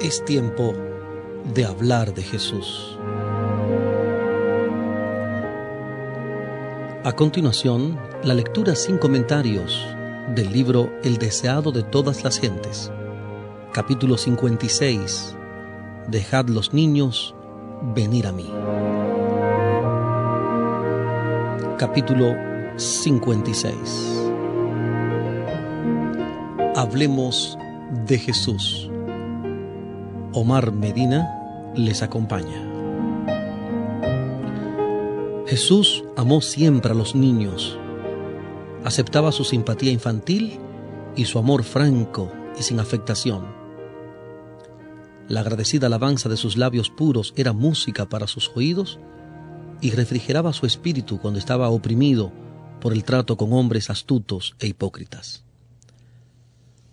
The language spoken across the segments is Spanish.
Es tiempo de hablar de Jesús. A continuación, la lectura sin comentarios del libro El deseado de todas las gentes. Capítulo 56. Dejad los niños venir a mí. Capítulo 56. Hablemos de Jesús. Omar Medina les acompaña. Jesús amó siempre a los niños, aceptaba su simpatía infantil y su amor franco y sin afectación. La agradecida alabanza de sus labios puros era música para sus oídos y refrigeraba su espíritu cuando estaba oprimido por el trato con hombres astutos e hipócritas.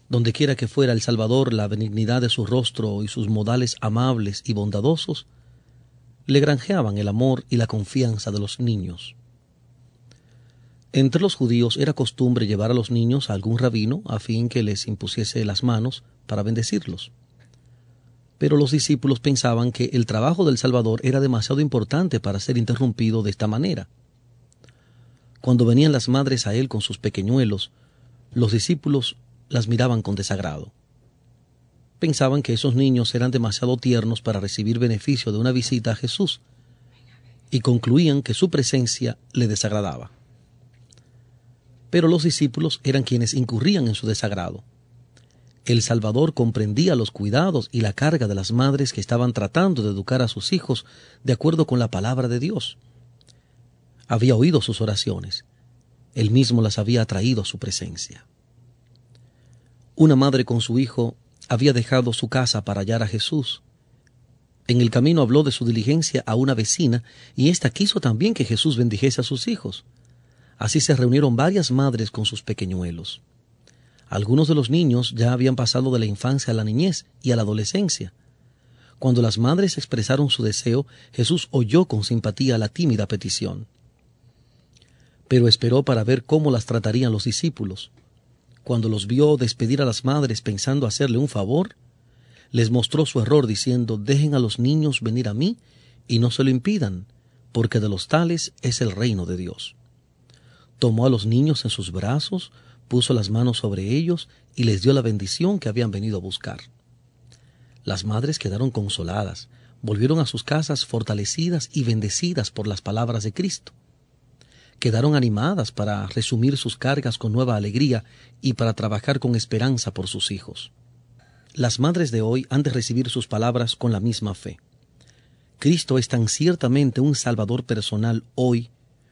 Donde quiera que fuera el Salvador, la benignidad de su rostro y sus modales amables y bondadosos le granjeaban el amor y la confianza de los niños. Entre los judíos era costumbre llevar a los niños a algún rabino a fin que les impusiese las manos para bendecirlos. Pero los discípulos pensaban que el trabajo del Salvador era demasiado importante para ser interrumpido de esta manera. Cuando venían las madres a él con sus pequeñuelos, los discípulos las miraban con desagrado. Pensaban que esos niños eran demasiado tiernos para recibir beneficio de una visita a Jesús y concluían que su presencia le desagradaba. Pero los discípulos eran quienes incurrían en su desagrado. El Salvador comprendía los cuidados y la carga de las madres que estaban tratando de educar a sus hijos de acuerdo con la palabra de Dios. Había oído sus oraciones. Él mismo las había atraído a su presencia. Una madre con su hijo había dejado su casa para hallar a Jesús. En el camino habló de su diligencia a una vecina y ésta quiso también que Jesús bendijese a sus hijos. Así se reunieron varias madres con sus pequeñuelos. Algunos de los niños ya habían pasado de la infancia a la niñez y a la adolescencia. Cuando las madres expresaron su deseo, Jesús oyó con simpatía la tímida petición. Pero esperó para ver cómo las tratarían los discípulos cuando los vio despedir a las madres pensando hacerle un favor, les mostró su error diciendo, dejen a los niños venir a mí y no se lo impidan, porque de los tales es el reino de Dios. Tomó a los niños en sus brazos, puso las manos sobre ellos y les dio la bendición que habían venido a buscar. Las madres quedaron consoladas, volvieron a sus casas fortalecidas y bendecidas por las palabras de Cristo quedaron animadas para resumir sus cargas con nueva alegría y para trabajar con esperanza por sus hijos. Las madres de hoy han de recibir sus palabras con la misma fe. Cristo es tan ciertamente un Salvador personal hoy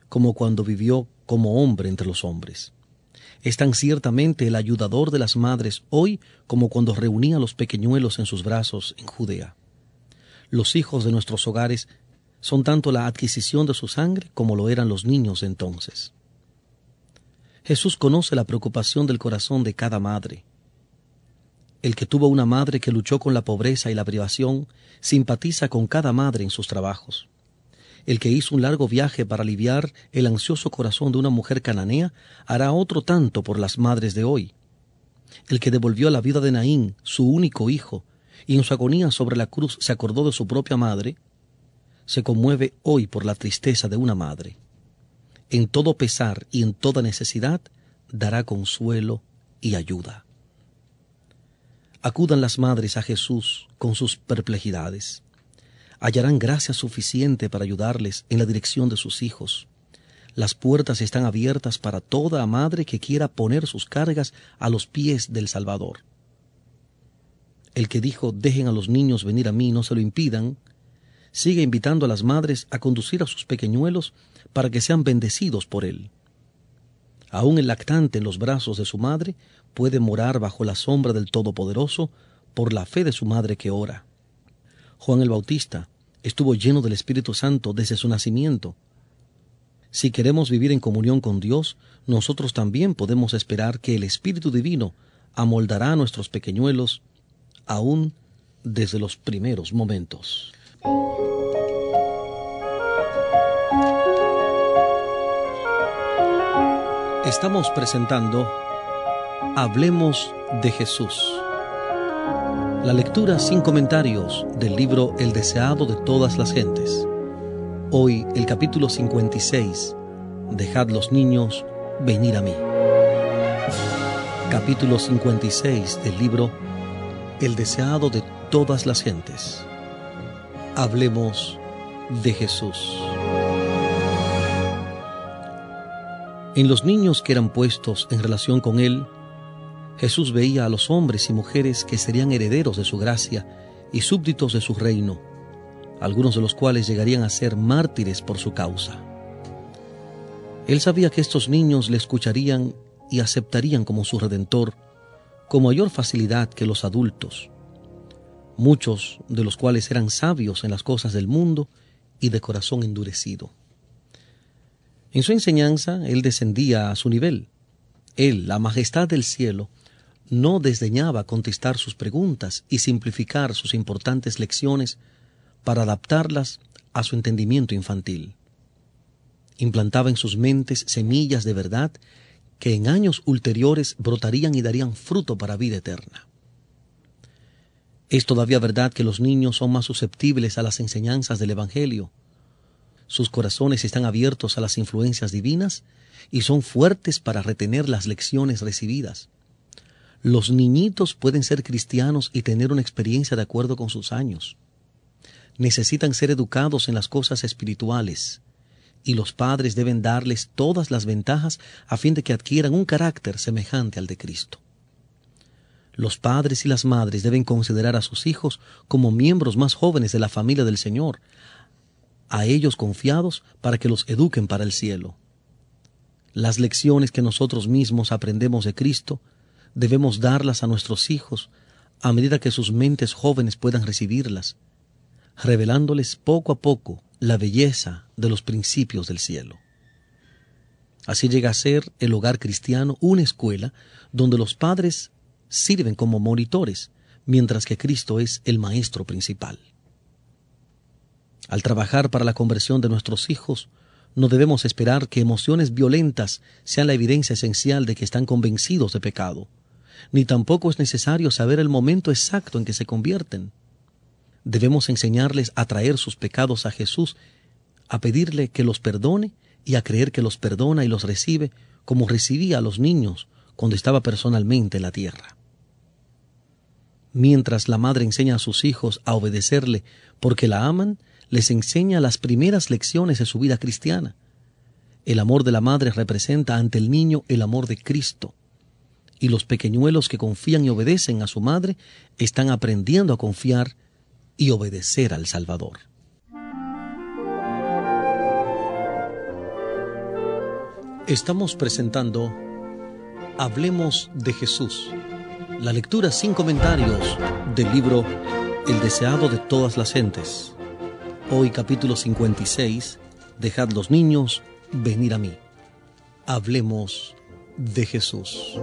como cuando vivió como hombre entre los hombres. Es tan ciertamente el ayudador de las madres hoy como cuando reunía a los pequeñuelos en sus brazos en Judea. Los hijos de nuestros hogares son tanto la adquisición de su sangre como lo eran los niños entonces. Jesús conoce la preocupación del corazón de cada madre. El que tuvo una madre que luchó con la pobreza y la privación simpatiza con cada madre en sus trabajos. El que hizo un largo viaje para aliviar el ansioso corazón de una mujer cananea hará otro tanto por las madres de hoy. El que devolvió la vida de Naín, su único hijo, y en su agonía sobre la cruz se acordó de su propia madre, se conmueve hoy por la tristeza de una madre. En todo pesar y en toda necesidad dará consuelo y ayuda. Acudan las madres a Jesús con sus perplejidades. Hallarán gracia suficiente para ayudarles en la dirección de sus hijos. Las puertas están abiertas para toda madre que quiera poner sus cargas a los pies del Salvador. El que dijo, dejen a los niños venir a mí, no se lo impidan, sigue invitando a las madres a conducir a sus pequeñuelos para que sean bendecidos por él. Aún el lactante en los brazos de su madre puede morar bajo la sombra del Todopoderoso por la fe de su madre que ora. Juan el Bautista estuvo lleno del Espíritu Santo desde su nacimiento. Si queremos vivir en comunión con Dios, nosotros también podemos esperar que el Espíritu Divino amoldará a nuestros pequeñuelos aún desde los primeros momentos. Estamos presentando Hablemos de Jesús. La lectura sin comentarios del libro El deseado de todas las gentes. Hoy el capítulo 56. Dejad los niños venir a mí. Capítulo 56 del libro El deseado de todas las gentes. Hablemos de Jesús. En los niños que eran puestos en relación con Él, Jesús veía a los hombres y mujeres que serían herederos de su gracia y súbditos de su reino, algunos de los cuales llegarían a ser mártires por su causa. Él sabía que estos niños le escucharían y aceptarían como su redentor con mayor facilidad que los adultos, muchos de los cuales eran sabios en las cosas del mundo y de corazón endurecido. En su enseñanza, él descendía a su nivel. Él, la majestad del cielo, no desdeñaba contestar sus preguntas y simplificar sus importantes lecciones para adaptarlas a su entendimiento infantil. Implantaba en sus mentes semillas de verdad que en años ulteriores brotarían y darían fruto para vida eterna. Es todavía verdad que los niños son más susceptibles a las enseñanzas del Evangelio, sus corazones están abiertos a las influencias divinas y son fuertes para retener las lecciones recibidas. Los niñitos pueden ser cristianos y tener una experiencia de acuerdo con sus años. Necesitan ser educados en las cosas espirituales y los padres deben darles todas las ventajas a fin de que adquieran un carácter semejante al de Cristo. Los padres y las madres deben considerar a sus hijos como miembros más jóvenes de la familia del Señor, a ellos confiados para que los eduquen para el cielo. Las lecciones que nosotros mismos aprendemos de Cristo debemos darlas a nuestros hijos a medida que sus mentes jóvenes puedan recibirlas, revelándoles poco a poco la belleza de los principios del cielo. Así llega a ser el hogar cristiano una escuela donde los padres sirven como monitores, mientras que Cristo es el maestro principal. Al trabajar para la conversión de nuestros hijos, no debemos esperar que emociones violentas sean la evidencia esencial de que están convencidos de pecado, ni tampoco es necesario saber el momento exacto en que se convierten. Debemos enseñarles a traer sus pecados a Jesús, a pedirle que los perdone y a creer que los perdona y los recibe como recibía a los niños cuando estaba personalmente en la tierra. Mientras la madre enseña a sus hijos a obedecerle porque la aman, les enseña las primeras lecciones de su vida cristiana. El amor de la madre representa ante el niño el amor de Cristo. Y los pequeñuelos que confían y obedecen a su madre están aprendiendo a confiar y obedecer al Salvador. Estamos presentando Hablemos de Jesús, la lectura sin comentarios del libro El deseado de todas las gentes Hoy capítulo 56, Dejad los niños venir a mí. Hablemos de Jesús.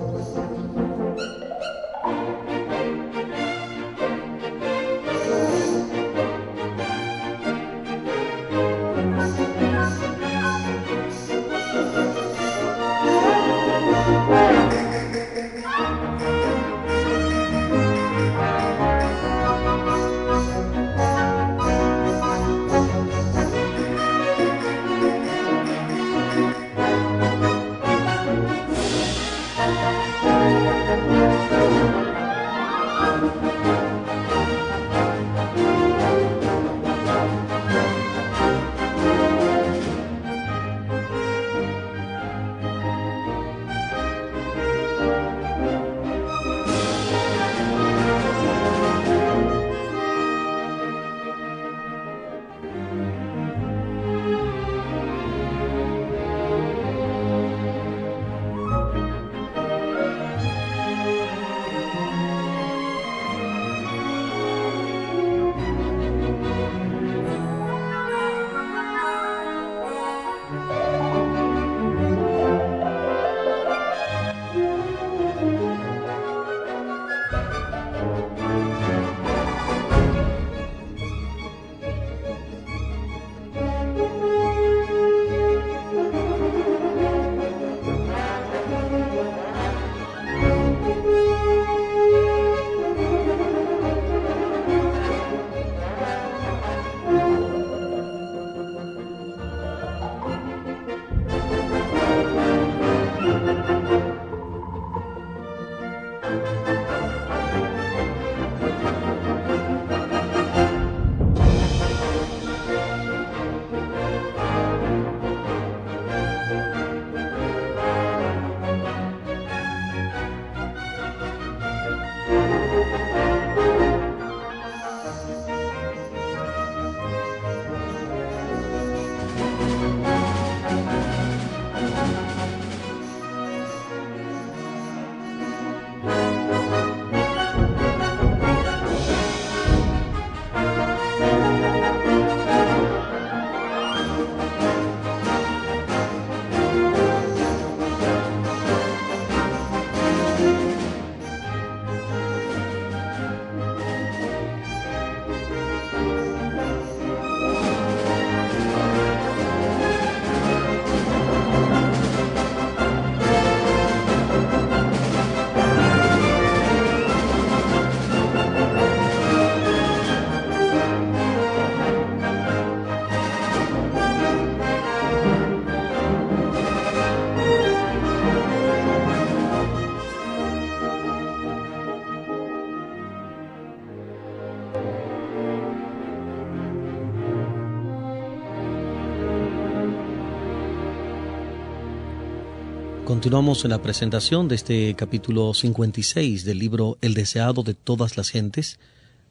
Continuamos en la presentación de este capítulo 56 del libro El deseado de todas las gentes,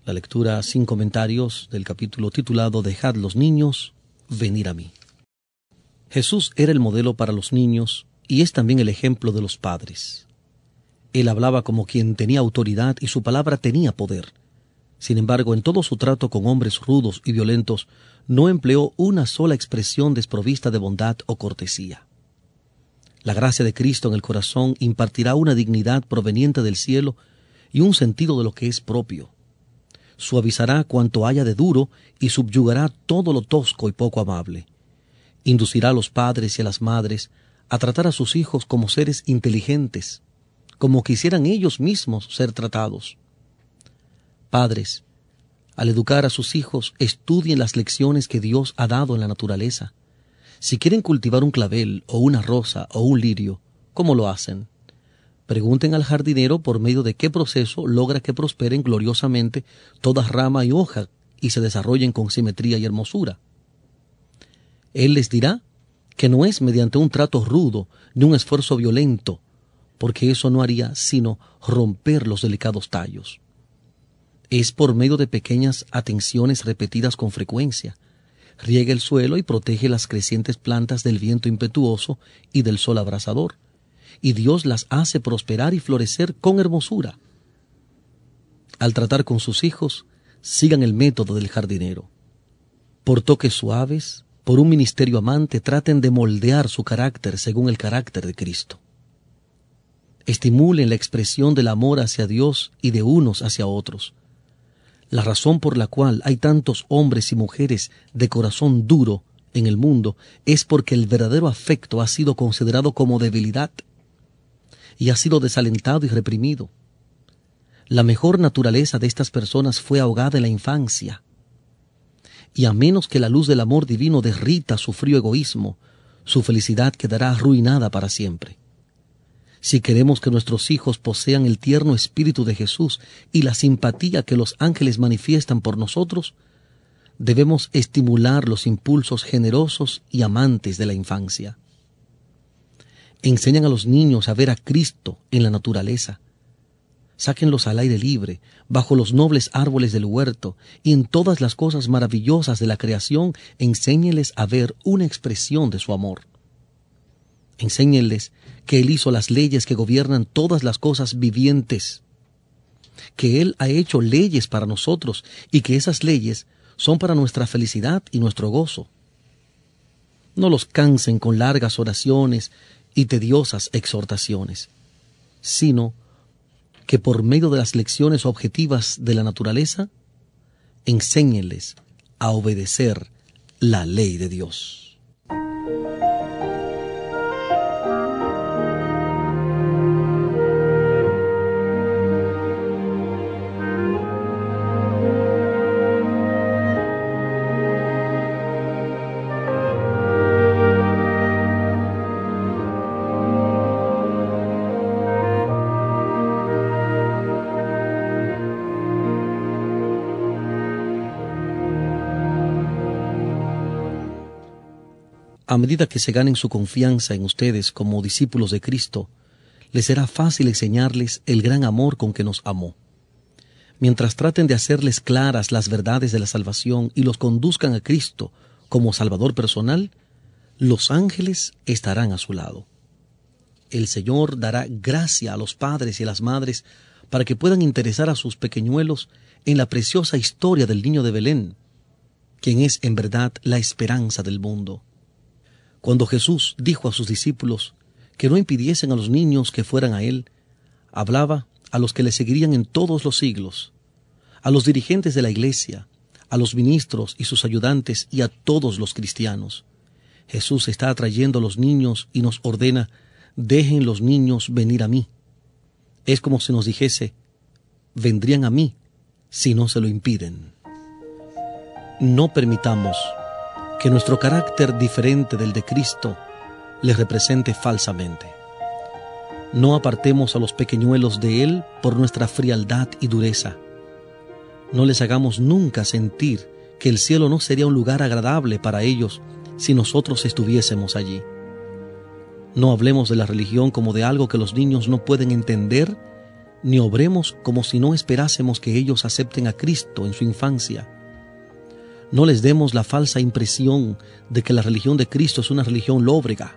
la lectura sin comentarios del capítulo titulado Dejad los niños venir a mí. Jesús era el modelo para los niños y es también el ejemplo de los padres. Él hablaba como quien tenía autoridad y su palabra tenía poder. Sin embargo, en todo su trato con hombres rudos y violentos, no empleó una sola expresión desprovista de bondad o cortesía. La gracia de Cristo en el corazón impartirá una dignidad proveniente del cielo y un sentido de lo que es propio. Suavizará cuanto haya de duro y subyugará todo lo tosco y poco amable. Inducirá a los padres y a las madres a tratar a sus hijos como seres inteligentes, como quisieran ellos mismos ser tratados. Padres, al educar a sus hijos, estudien las lecciones que Dios ha dado en la naturaleza si quieren cultivar un clavel o una rosa o un lirio, ¿cómo lo hacen? Pregunten al jardinero por medio de qué proceso logra que prosperen gloriosamente toda rama y hoja y se desarrollen con simetría y hermosura. Él les dirá que no es mediante un trato rudo ni un esfuerzo violento, porque eso no haría sino romper los delicados tallos. Es por medio de pequeñas atenciones repetidas con frecuencia, riega el suelo y protege las crecientes plantas del viento impetuoso y del sol abrasador, y Dios las hace prosperar y florecer con hermosura. Al tratar con sus hijos, sigan el método del jardinero. Por toques suaves, por un ministerio amante, traten de moldear su carácter según el carácter de Cristo. Estimulen la expresión del amor hacia Dios y de unos hacia otros la razón por la cual hay tantos hombres y mujeres de corazón duro en el mundo es porque el verdadero afecto ha sido considerado como debilidad y ha sido desalentado y reprimido. La mejor naturaleza de estas personas fue ahogada en la infancia. Y a menos que la luz del amor divino derrita su frío egoísmo, su felicidad quedará arruinada para siempre. Si queremos que nuestros hijos posean el tierno espíritu de Jesús y la simpatía que los ángeles manifiestan por nosotros, debemos estimular los impulsos generosos y amantes de la infancia. Enseñan a los niños a ver a Cristo en la naturaleza. Sáquenlos al aire libre, bajo los nobles árboles del huerto, y en todas las cosas maravillosas de la creación, enséñeles a ver una expresión de su amor. Enséñenles que Él hizo las leyes que gobiernan todas las cosas vivientes, que Él ha hecho leyes para nosotros y que esas leyes son para nuestra felicidad y nuestro gozo. No los cansen con largas oraciones y tediosas exhortaciones, sino que por medio de las lecciones objetivas de la naturaleza, enséñenles a obedecer la ley de Dios. A medida que se ganen su confianza en ustedes como discípulos de Cristo, les será fácil enseñarles el gran amor con que nos amó. Mientras traten de hacerles claras las verdades de la salvación y los conduzcan a Cristo como Salvador personal, los ángeles estarán a su lado. El Señor dará gracia a los padres y a las madres para que puedan interesar a sus pequeñuelos en la preciosa historia del niño de Belén, quien es en verdad la esperanza del mundo. Cuando Jesús dijo a sus discípulos que no impidiesen a los niños que fueran a Él, hablaba a los que le seguirían en todos los siglos, a los dirigentes de la Iglesia, a los ministros y sus ayudantes y a todos los cristianos. Jesús está atrayendo a los niños y nos ordena, dejen los niños venir a mí. Es como si nos dijese, vendrían a mí si no se lo impiden. No permitamos que nuestro carácter diferente del de Cristo le represente falsamente. No apartemos a los pequeñuelos de Él por nuestra frialdad y dureza. No les hagamos nunca sentir que el cielo no sería un lugar agradable para ellos si nosotros estuviésemos allí. No hablemos de la religión como de algo que los niños no pueden entender, ni obremos como si no esperásemos que ellos acepten a Cristo en su infancia. No les demos la falsa impresión de que la religión de Cristo es una religión lóbrega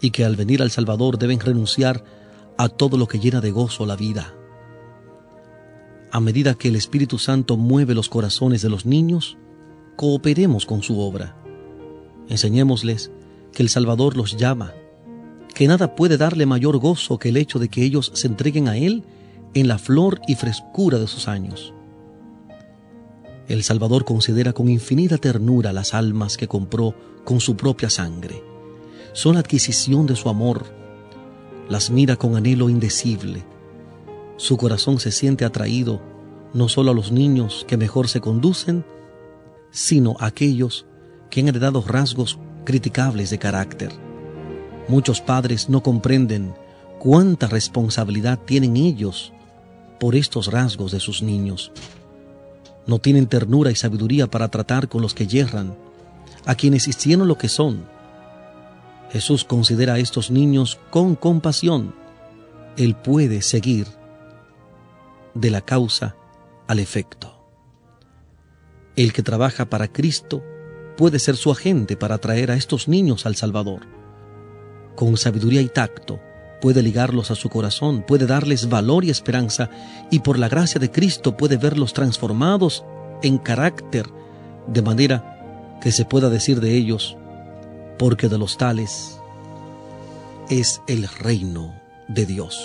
y que al venir al Salvador deben renunciar a todo lo que llena de gozo la vida. A medida que el Espíritu Santo mueve los corazones de los niños, cooperemos con su obra. Enseñémosles que el Salvador los llama, que nada puede darle mayor gozo que el hecho de que ellos se entreguen a Él en la flor y frescura de sus años. El Salvador considera con infinita ternura las almas que compró con su propia sangre. Son adquisición de su amor, las mira con anhelo indecible. Su corazón se siente atraído no solo a los niños que mejor se conducen, sino a aquellos que han heredado rasgos criticables de carácter. Muchos padres no comprenden cuánta responsabilidad tienen ellos por estos rasgos de sus niños. No tienen ternura y sabiduría para tratar con los que yerran, a quienes hicieron lo que son, Jesús considera a estos niños con compasión. Él puede seguir de la causa al efecto. El que trabaja para Cristo puede ser su agente para traer a estos niños al Salvador. Con sabiduría y tacto puede ligarlos a su corazón, puede darles valor y esperanza y por la gracia de Cristo puede verlos transformados en carácter de manera que se pueda decir de ellos, porque de los tales es el reino de Dios.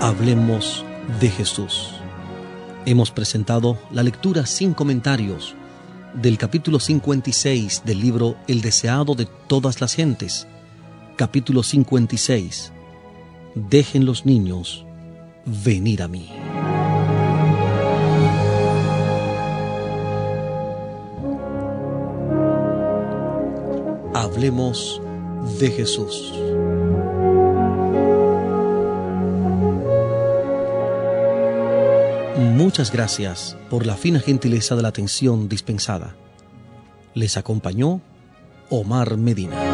Hablemos de Jesús. Hemos presentado la lectura sin comentarios del capítulo 56 del libro El deseado de todas las gentes, capítulo 56 dejen los niños venir a mí. Hablemos de Jesús. Muchas gracias por la fina gentileza de la atención dispensada. Les acompañó Omar Medina.